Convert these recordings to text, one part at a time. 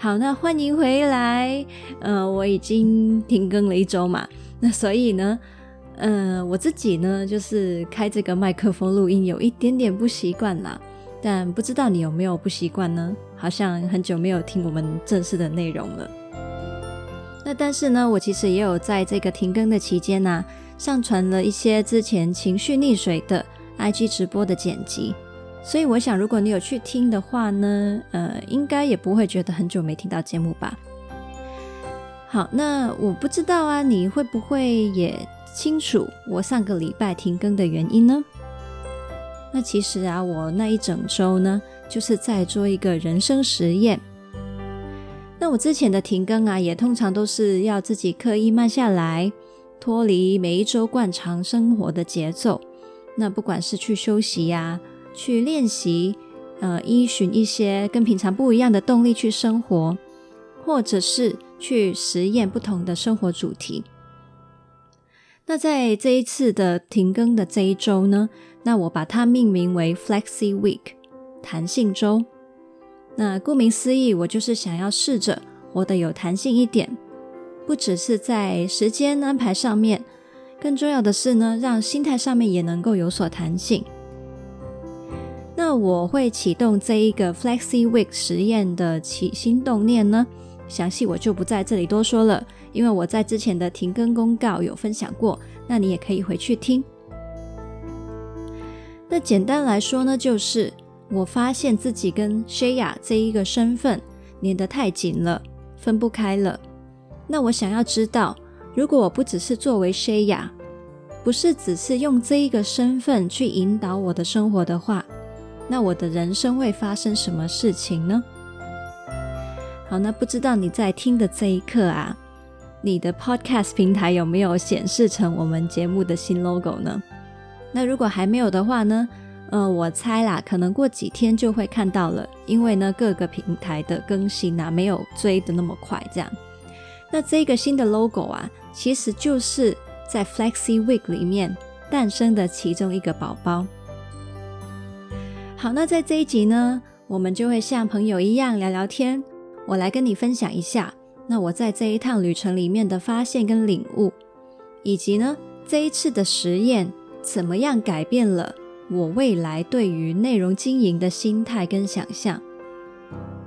好，那欢迎回来。呃，我已经停更了一周嘛，那所以呢，呃，我自己呢，就是开这个麦克风录音有一点点不习惯啦。但不知道你有没有不习惯呢？好像很久没有听我们正式的内容了。那但是呢，我其实也有在这个停更的期间呢、上传了一些之前情绪溺水的 IG 直播的剪辑。所以我想，如果你有去听的话呢，呃，应该也不会觉得很久没听到节目吧。好，那我不知道啊，你会不会也清楚我上个礼拜停更的原因呢？那其实啊，我那一整周呢，就是在做一个人生实验。那我之前的停更啊，也通常都是要自己刻意慢下来，脱离每一周惯常生活的节奏。那不管是去休息呀、去练习，呃，依循一些跟平常不一样的动力去生活，或者是去实验不同的生活主题。那在这一次的停更的这一周呢，那我把它命名为 Flexi Week，弹性周。那顾名思义，我就是想要试着活得有弹性一点，不只是在时间安排上面，更重要的是呢，让心态上面也能够有所弹性。那我会启动这一个 Flexi Week 实验的起心动念呢，详细我就不在这里多说了，因为我在之前的停更公告有分享过，那你也可以回去听。那简单来说呢，就是我发现自己跟 Shaya 这一个身份粘得太紧了，分不开了。那我想要知道，如果我不只是作为 Shaya，不是只是用这一个身份去引导我的生活的话，那我的人生会发生什么事情呢？好，那不知道你在听的这一刻啊，你的 Podcast 平台有没有显示成我们节目的新 logo 呢？那如果还没有的话呢，呃，我猜啦，可能过几天就会看到了，因为呢，各个平台的更新啊，没有追得那么快，这样。那这个新的 logo 啊，其实就是在 Flexi Week 里面诞生的其中一个宝宝。好，那在这一集呢，我们就会像朋友一样聊聊天。我来跟你分享一下，那我在这一趟旅程里面的发现跟领悟，以及呢，这一次的实验怎么样改变了我未来对于内容经营的心态跟想象。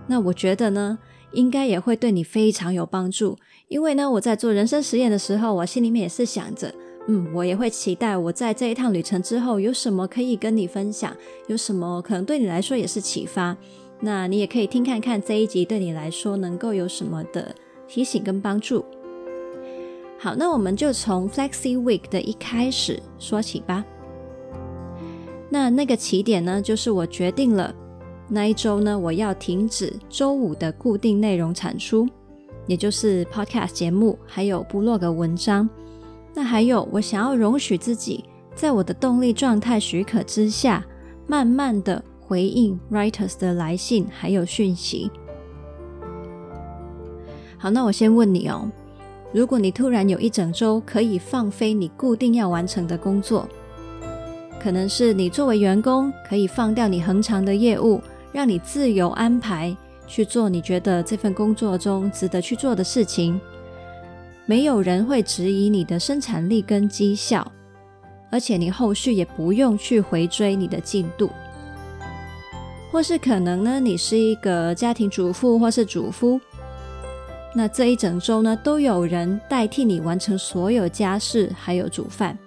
那我觉得呢，应该也会对你非常有帮助，因为呢，我在做人生实验的时候，我心里面也是想着。嗯，我也会期待我在这一趟旅程之后有什么可以跟你分享，有什么可能对你来说也是启发。那你也可以听看看这一集对你来说能够有什么的提醒跟帮助。好，那我们就从 Flexi Week 的一开始说起吧。那那个起点呢，就是我决定了那一周呢，我要停止周五的固定内容产出，也就是 Podcast 节目还有部落格文章。那还有，我想要容许自己，在我的动力状态许可之下，慢慢的回应 writers 的来信还有讯息。好，那我先问你哦，如果你突然有一整周可以放飞你固定要完成的工作，可能是你作为员工可以放掉你恒常的业务，让你自由安排去做你觉得这份工作中值得去做的事情。没有人会质疑你的生产力跟绩效，而且你后续也不用去回追你的进度，或是可能呢，你是一个家庭主妇或是主夫，那这一整周呢，都有人代替你完成所有家事，还有煮饭，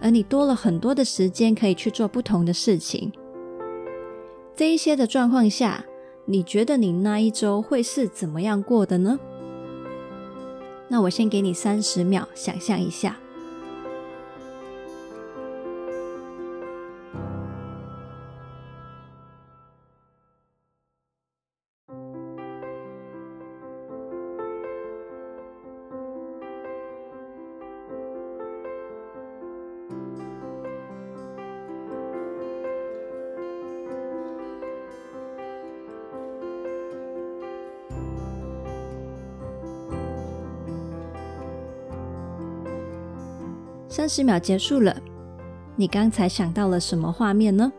而你多了很多的时间可以去做不同的事情。这一些的状况下，你觉得你那一周会是怎么样过的呢？那我先给你三十秒，想象一下。三十秒结束了，你刚才想到了什么画面呢？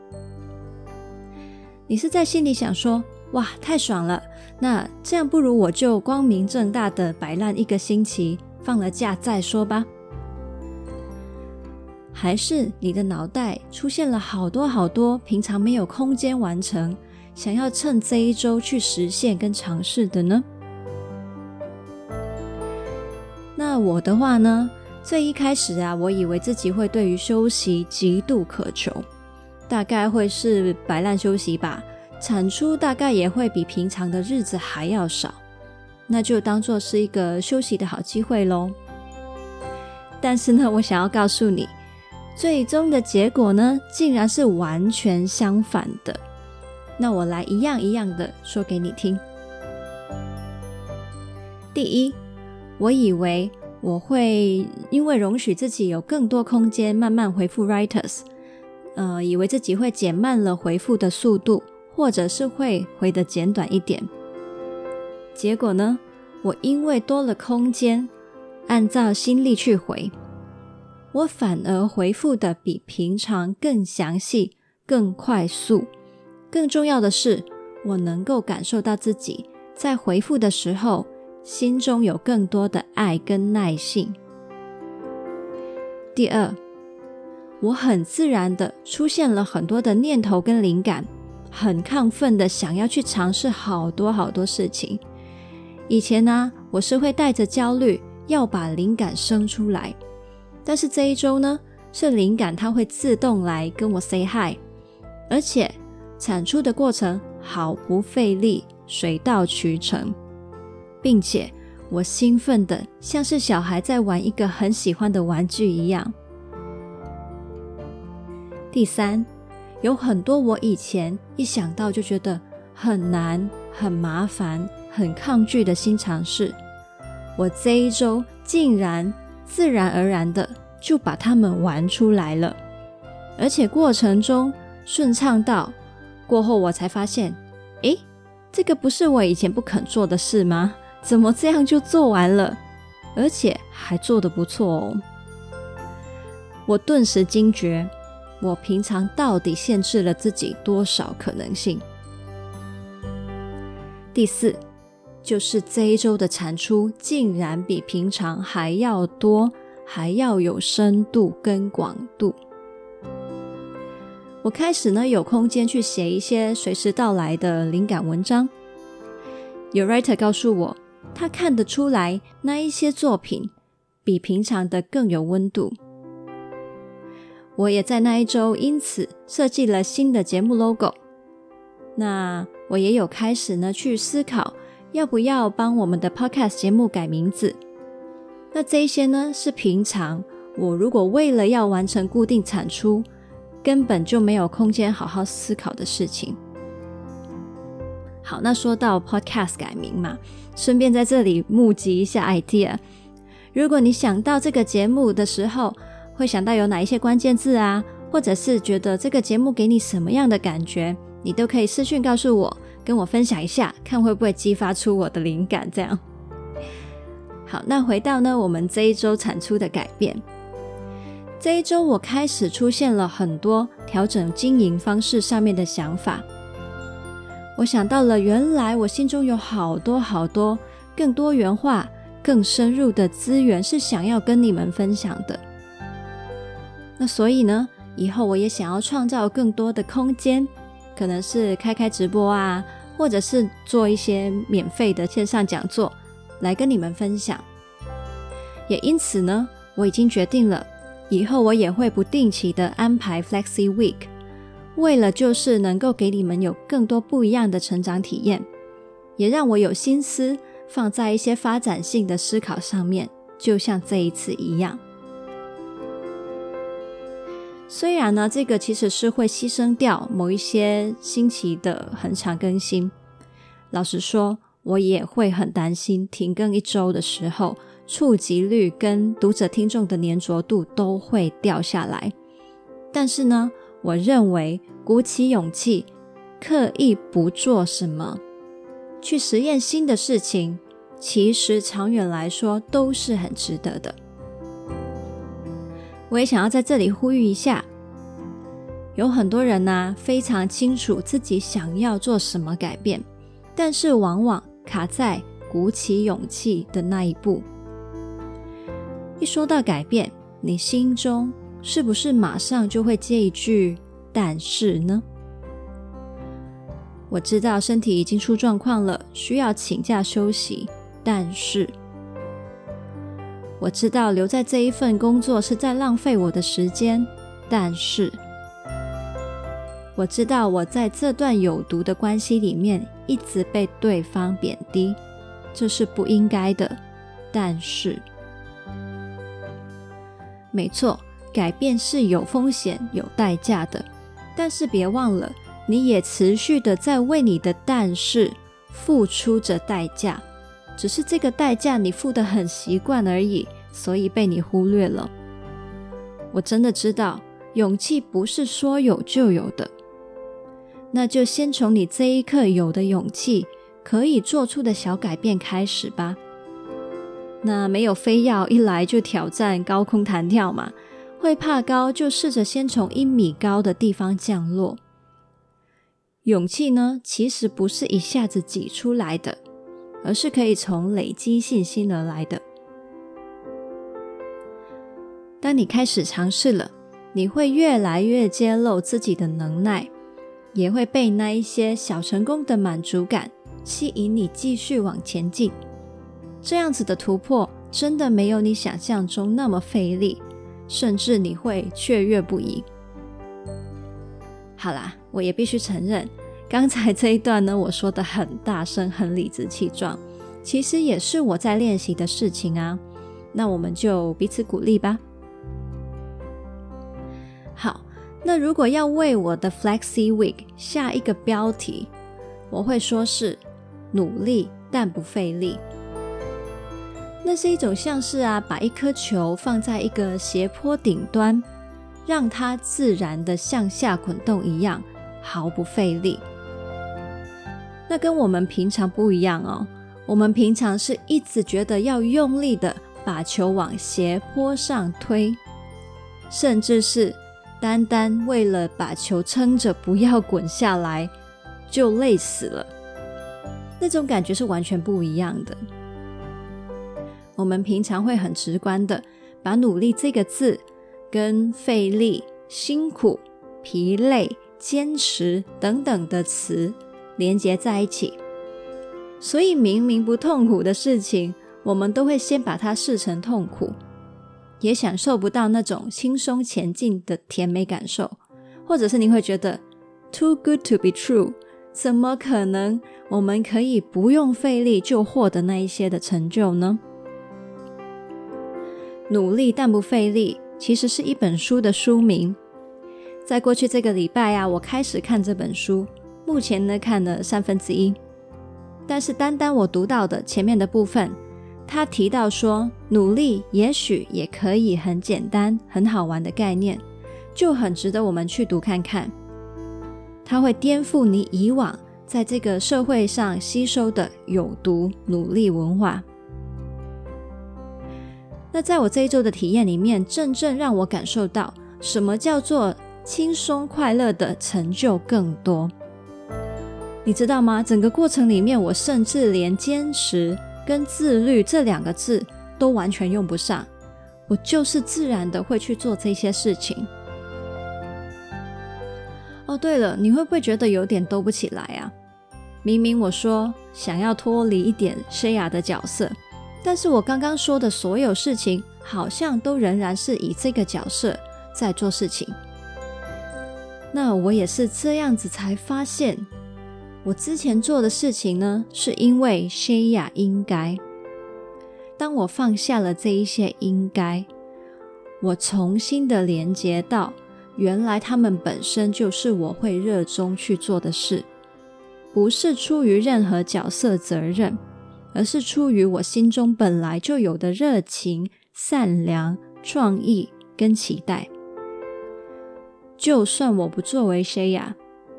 你是在心里想说：“哇，太爽了！那这样不如我就光明正大的摆烂一个星期，放了假再说吧。”还是你的脑袋出现了好多好多平常没有空间完成，想要趁这一周去实现跟尝试的呢？那我的话呢？最一开始啊，我以为自己会对于休息极度渴求，大概会是摆烂休息吧，产出大概也会比平常的日子还要少，那就当做是一个休息的好机会喽。但是呢，我想要告诉你。最终的结果呢，竟然是完全相反的。那我来一样一样的说给你听。第一，我以为我会因为容许自己有更多空间慢慢回复 writers，呃，以为自己会减慢了回复的速度，或者是会回的简短一点。结果呢，我因为多了空间，按照心力去回。我反而回复的比平常更详细、更快速。更重要的是，我能够感受到自己在回复的时候，心中有更多的爱跟耐性。第二，我很自然的出现了很多的念头跟灵感，很亢奋的想要去尝试好多好多事情。以前呢，我是会带着焦虑，要把灵感生出来。但是这一周呢，是灵感它会自动来跟我 say hi，而且产出的过程毫不费力，水到渠成，并且我兴奋的像是小孩在玩一个很喜欢的玩具一样。第三，有很多我以前一想到就觉得很难、很麻烦、很抗拒的新尝试，我这一周竟然。自然而然的就把它们玩出来了，而且过程中顺畅到过后，我才发现，诶，这个不是我以前不肯做的事吗？怎么这样就做完了，而且还做得不错哦！我顿时惊觉，我平常到底限制了自己多少可能性？第四。就是这一周的产出竟然比平常还要多，还要有深度跟广度。我开始呢，有空间去写一些随时到来的灵感文章。有 writer 告诉我，他看得出来那一些作品比平常的更有温度。我也在那一周因此设计了新的节目 logo。那我也有开始呢去思考。要不要帮我们的 Podcast 节目改名字？那这一些呢，是平常我如果为了要完成固定产出，根本就没有空间好好思考的事情。好，那说到 Podcast 改名嘛，顺便在这里募集一下 idea。如果你想到这个节目的时候，会想到有哪一些关键字啊，或者是觉得这个节目给你什么样的感觉，你都可以私讯告诉我。跟我分享一下，看会不会激发出我的灵感。这样好，那回到呢，我们这一周产出的改变。这一周我开始出现了很多调整经营方式上面的想法。我想到了，原来我心中有好多好多更多元化、更深入的资源是想要跟你们分享的。那所以呢，以后我也想要创造更多的空间。可能是开开直播啊，或者是做一些免费的线上讲座来跟你们分享。也因此呢，我已经决定了，以后我也会不定期的安排 Flexi Week，为了就是能够给你们有更多不一样的成长体验，也让我有心思放在一些发展性的思考上面，就像这一次一样。虽然呢，这个其实是会牺牲掉某一些星期的恒常更新。老实说，我也会很担心停更一周的时候，触及率跟读者听众的黏着度都会掉下来。但是呢，我认为鼓起勇气，刻意不做什么，去实验新的事情，其实长远来说都是很值得的。我也想要在这里呼吁一下，有很多人呢，非常清楚自己想要做什么改变，但是往往卡在鼓起勇气的那一步。一说到改变，你心中是不是马上就会接一句“但是呢？”我知道身体已经出状况了，需要请假休息，但是……我知道留在这一份工作是在浪费我的时间，但是我知道我在这段有毒的关系里面一直被对方贬低，这是不应该的。但是，没错，改变是有风险、有代价的。但是别忘了，你也持续的在为你的“但是”付出着代价。只是这个代价你付得很习惯而已，所以被你忽略了。我真的知道，勇气不是说有就有的。那就先从你这一刻有的勇气可以做出的小改变开始吧。那没有非要一来就挑战高空弹跳嘛？会怕高就试着先从一米高的地方降落。勇气呢，其实不是一下子挤出来的。而是可以从累积信心而来的。当你开始尝试了，你会越来越揭露自己的能耐，也会被那一些小成功的满足感吸引你继续往前进。这样子的突破真的没有你想象中那么费力，甚至你会雀跃不已。好啦，我也必须承认。刚才这一段呢，我说的很大声，很理直气壮，其实也是我在练习的事情啊。那我们就彼此鼓励吧。好，那如果要为我的 Flexi Week 下一个标题，我会说是努力但不费力。那是一种像是啊，把一颗球放在一个斜坡顶端，让它自然的向下滚动一样，毫不费力。那跟我们平常不一样哦。我们平常是一直觉得要用力的把球往斜坡上推，甚至是单单为了把球撑着不要滚下来就累死了。那种感觉是完全不一样的。我们平常会很直观的把“努力”这个字跟费力、辛苦、疲累、坚持等等的词。连接在一起，所以明明不痛苦的事情，我们都会先把它视成痛苦，也享受不到那种轻松前进的甜美感受，或者是你会觉得 too good to be true，怎么可能我们可以不用费力就获得那一些的成就呢？努力但不费力，其实是一本书的书名。在过去这个礼拜啊，我开始看这本书。目前呢，看了三分之一，但是单单我读到的前面的部分，他提到说，努力也许也可以很简单、很好玩的概念，就很值得我们去读看看。它会颠覆你以往在这个社会上吸收的有毒努力文化。那在我这一周的体验里面，真正让我感受到什么叫做轻松快乐的成就更多。你知道吗？整个过程里面，我甚至连坚持跟自律这两个字都完全用不上，我就是自然的会去做这些事情。哦，对了，你会不会觉得有点兜不起来啊？明明我说想要脱离一点声哑的角色，但是我刚刚说的所有事情，好像都仍然是以这个角色在做事情。那我也是这样子才发现。我之前做的事情呢，是因为谢雅应该。当我放下了这一些应该，我重新的连接到，原来他们本身就是我会热衷去做的事，不是出于任何角色责任，而是出于我心中本来就有的热情、善良、创意跟期待。就算我不作为 Shaya，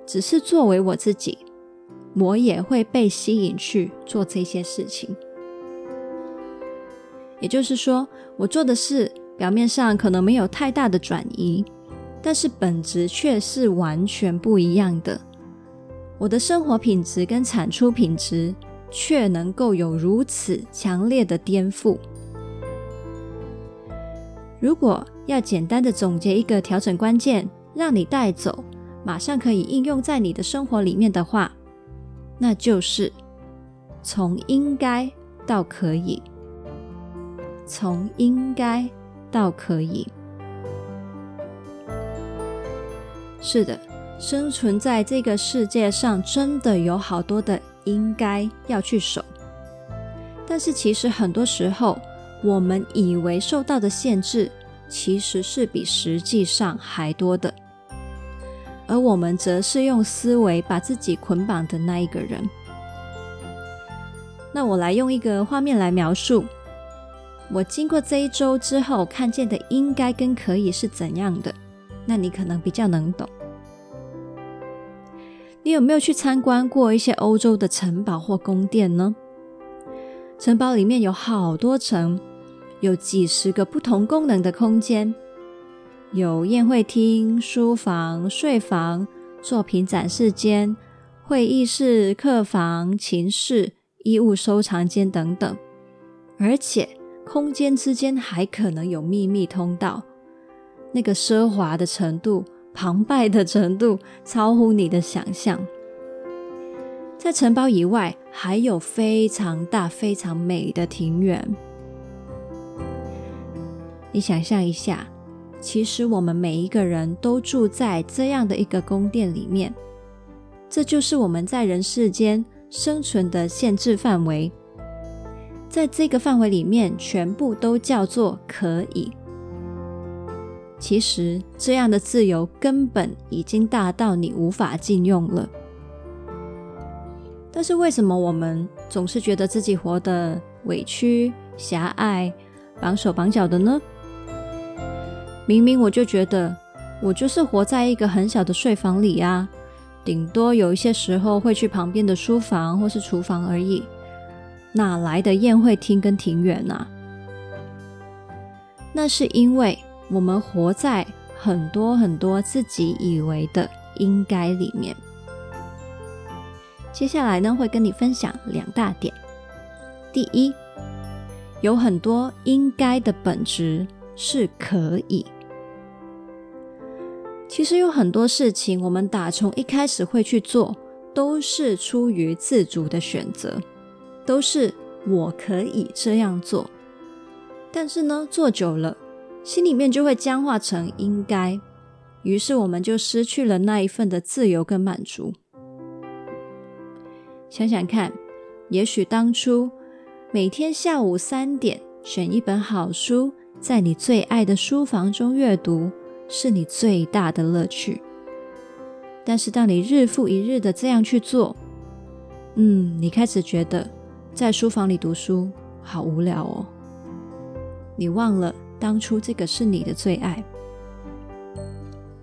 只是作为我自己。我也会被吸引去做这些事情，也就是说，我做的事表面上可能没有太大的转移，但是本质却是完全不一样的。我的生活品质跟产出品质却能够有如此强烈的颠覆。如果要简单的总结一个调整关键，让你带走，马上可以应用在你的生活里面的话，那就是从应该到可以，从应该到可以。是的。生存在这个世界上，真的有好多的应该要去守，但是其实很多时候，我们以为受到的限制，其实是比实际上还多的，而我们则是用思维把自己捆绑的那一个人。那我来用一个画面来描述，我经过这一周之后看见的应该跟可以是怎样的，那你可能比较能懂。你有没有去参观过一些欧洲的城堡或宫殿呢？城堡里面有好多层，有几十个不同功能的空间，有宴会厅、书房、睡房、作品展示间、会议室、客房、琴室、衣物收藏间等等，而且空间之间还可能有秘密通道，那个奢华的程度。澎湃的程度超乎你的想象。在城堡以外，还有非常大、非常美的庭园。你想象一下，其实我们每一个人都住在这样的一个宫殿里面，这就是我们在人世间生存的限制范围。在这个范围里面，全部都叫做可以。其实这样的自由根本已经大到你无法禁用了。但是为什么我们总是觉得自己活得委屈、狭隘、绑手绑脚的呢？明明我就觉得我就是活在一个很小的睡房里啊，顶多有一些时候会去旁边的书房或是厨房而已，哪来的宴会厅跟庭园啊？那是因为。我们活在很多很多自己以为的应该里面。接下来呢，会跟你分享两大点。第一，有很多应该的本质是可以。其实有很多事情，我们打从一开始会去做，都是出于自主的选择，都是我可以这样做。但是呢，做久了。心里面就会僵化成应该，于是我们就失去了那一份的自由跟满足。想想看，也许当初每天下午三点选一本好书，在你最爱的书房中阅读，是你最大的乐趣。但是当你日复一日的这样去做，嗯，你开始觉得在书房里读书好无聊哦，你忘了。当初这个是你的最爱，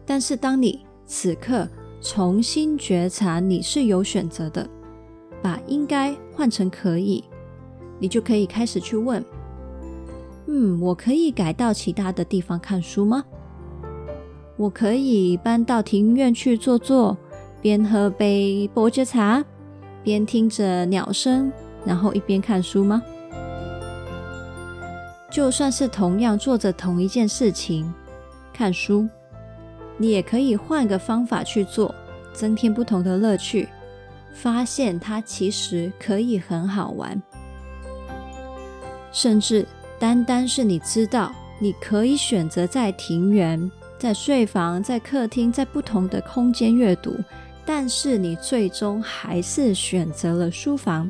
但是当你此刻重新觉察你是有选择的，把应该换成可以，你就可以开始去问：嗯，我可以改到其他的地方看书吗？我可以搬到庭院去坐坐，边喝杯伯爵茶，边听着鸟声，然后一边看书吗？就算是同样做着同一件事情，看书，你也可以换个方法去做，增添不同的乐趣，发现它其实可以很好玩。甚至单单是你知道，你可以选择在庭园、在睡房、在客厅，在不同的空间阅读，但是你最终还是选择了书房。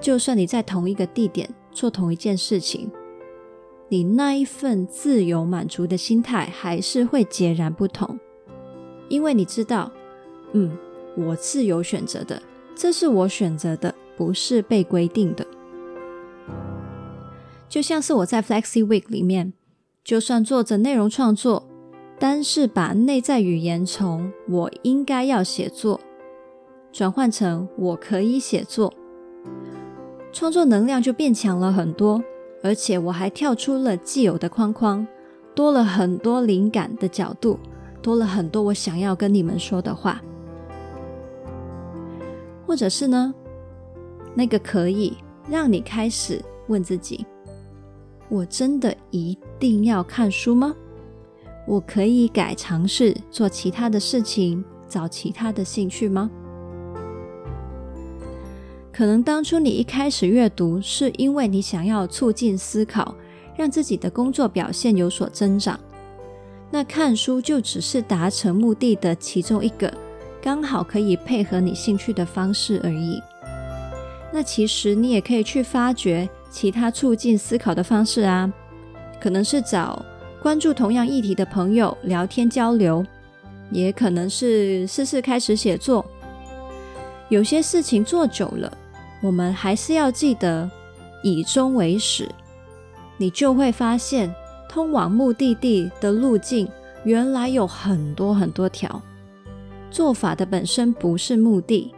就算你在同一个地点。做同一件事情，你那一份自由满足的心态还是会截然不同，因为你知道，嗯，我自由选择的，这是我选择的，不是被规定的。就像是我在 Flexi Week 里面，就算做着内容创作，但是把内在语言从我应该要写作，转换成我可以写作。创作能量就变强了很多，而且我还跳出了既有的框框，多了很多灵感的角度，多了很多我想要跟你们说的话。或者是呢，那个可以让你开始问自己：我真的一定要看书吗？我可以改尝试做其他的事情，找其他的兴趣吗？可能当初你一开始阅读，是因为你想要促进思考，让自己的工作表现有所增长。那看书就只是达成目的的其中一个，刚好可以配合你兴趣的方式而已。那其实你也可以去发掘其他促进思考的方式啊，可能是找关注同样议题的朋友聊天交流，也可能是试试开始写作。有些事情做久了。我们还是要记得以终为始，你就会发现通往目的地的路径原来有很多很多条。做法的本身不是目的，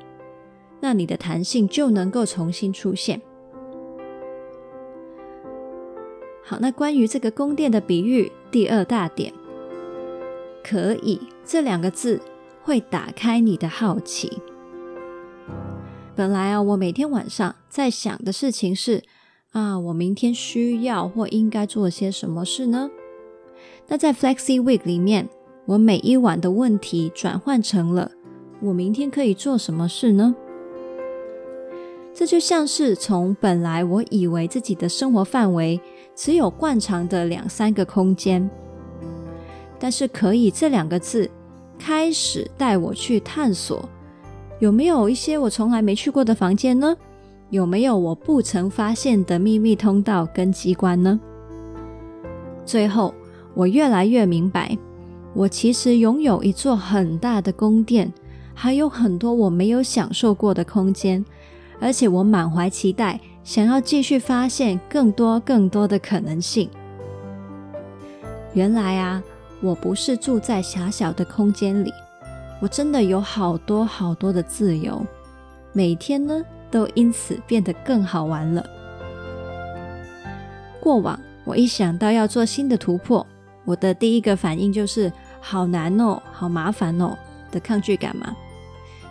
那你的弹性就能够重新出现。好，那关于这个宫殿的比喻，第二大点，可以这两个字会打开你的好奇。本来啊，我每天晚上在想的事情是啊，我明天需要或应该做些什么事呢？那在 Flexi Week 里面，我每一晚的问题转换成了我明天可以做什么事呢？这就像是从本来我以为自己的生活范围只有惯常的两三个空间，但是可以这两个字开始带我去探索。有没有一些我从来没去过的房间呢？有没有我不曾发现的秘密通道跟机关呢？最后，我越来越明白，我其实拥有一座很大的宫殿，还有很多我没有享受过的空间，而且我满怀期待，想要继续发现更多更多的可能性。原来啊，我不是住在狭小的空间里。我真的有好多好多的自由，每天呢都因此变得更好玩了。过往我一想到要做新的突破，我的第一个反应就是好难哦，好麻烦哦的抗拒感嘛。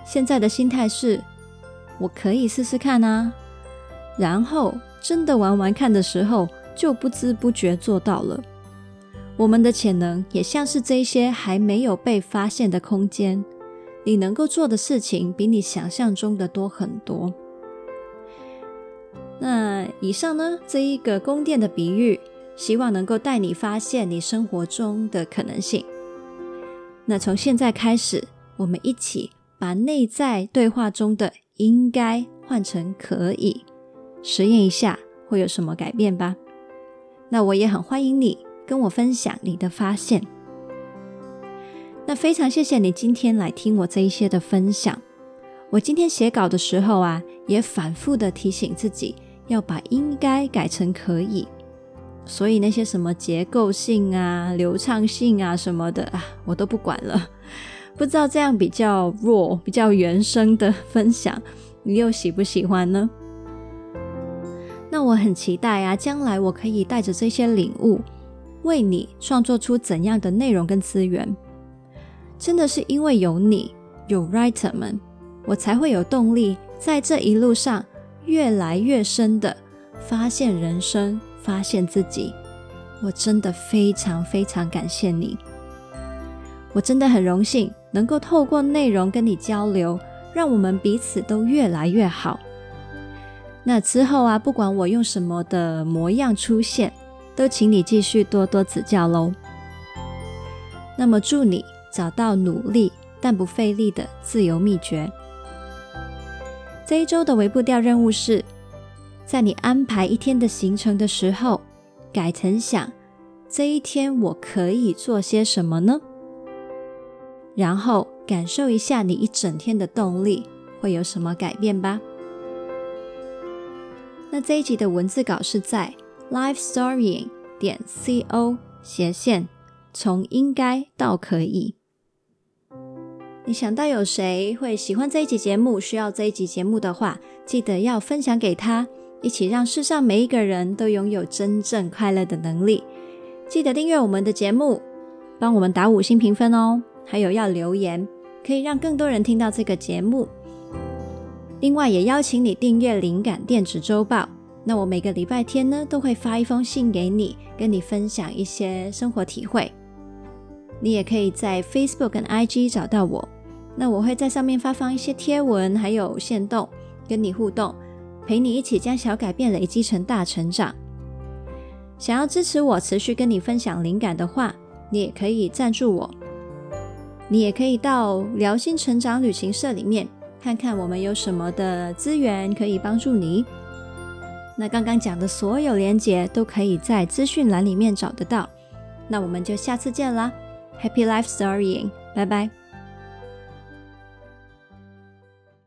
现在的心态是，我可以试试看啊，然后真的玩玩看的时候，就不知不觉做到了。我们的潜能也像是这些还没有被发现的空间，你能够做的事情比你想象中的多很多。那以上呢，这一个宫殿的比喻，希望能够带你发现你生活中的可能性。那从现在开始，我们一起把内在对话中的“应该”换成“可以”，实验一下会有什么改变吧。那我也很欢迎你。跟我分享你的发现。那非常谢谢你今天来听我这一些的分享。我今天写稿的时候啊，也反复的提醒自己要把应该改成可以。所以那些什么结构性啊、流畅性啊什么的啊，我都不管了。不知道这样比较弱、比较原生的分享，你又喜不喜欢呢？那我很期待啊，将来我可以带着这些领悟。为你创作出怎样的内容跟资源，真的是因为有你，有 writer 们，我才会有动力在这一路上越来越深的发现人生，发现自己。我真的非常非常感谢你，我真的很荣幸能够透过内容跟你交流，让我们彼此都越来越好。那之后啊，不管我用什么的模样出现。都请你继续多多指教喽。那么祝你找到努力但不费力的自由秘诀。这一周的微步调任务是，在你安排一天的行程的时候，改成想这一天我可以做些什么呢？然后感受一下你一整天的动力会有什么改变吧。那这一集的文字稿是在。Lifestorying 点 co 斜线从应该到可以。你想到有谁会喜欢这一集节目，需要这一集节目的话，记得要分享给他，一起让世上每一个人都拥有真正快乐的能力。记得订阅我们的节目，帮我们打五星评分哦，还有要留言，可以让更多人听到这个节目。另外，也邀请你订阅灵感电子周报。那我每个礼拜天呢，都会发一封信给你，跟你分享一些生活体会。你也可以在 Facebook 跟 IG 找到我。那我会在上面发放一些贴文，还有限动，跟你互动，陪你一起将小改变累积成大成长。想要支持我持续跟你分享灵感的话，你也可以赞助我。你也可以到辽心成长旅行社里面看看我们有什么的资源可以帮助你。那刚刚讲的所有连接都可以在资讯栏里面找得到。那我们就下次见啦，Happy Life Storying，拜拜。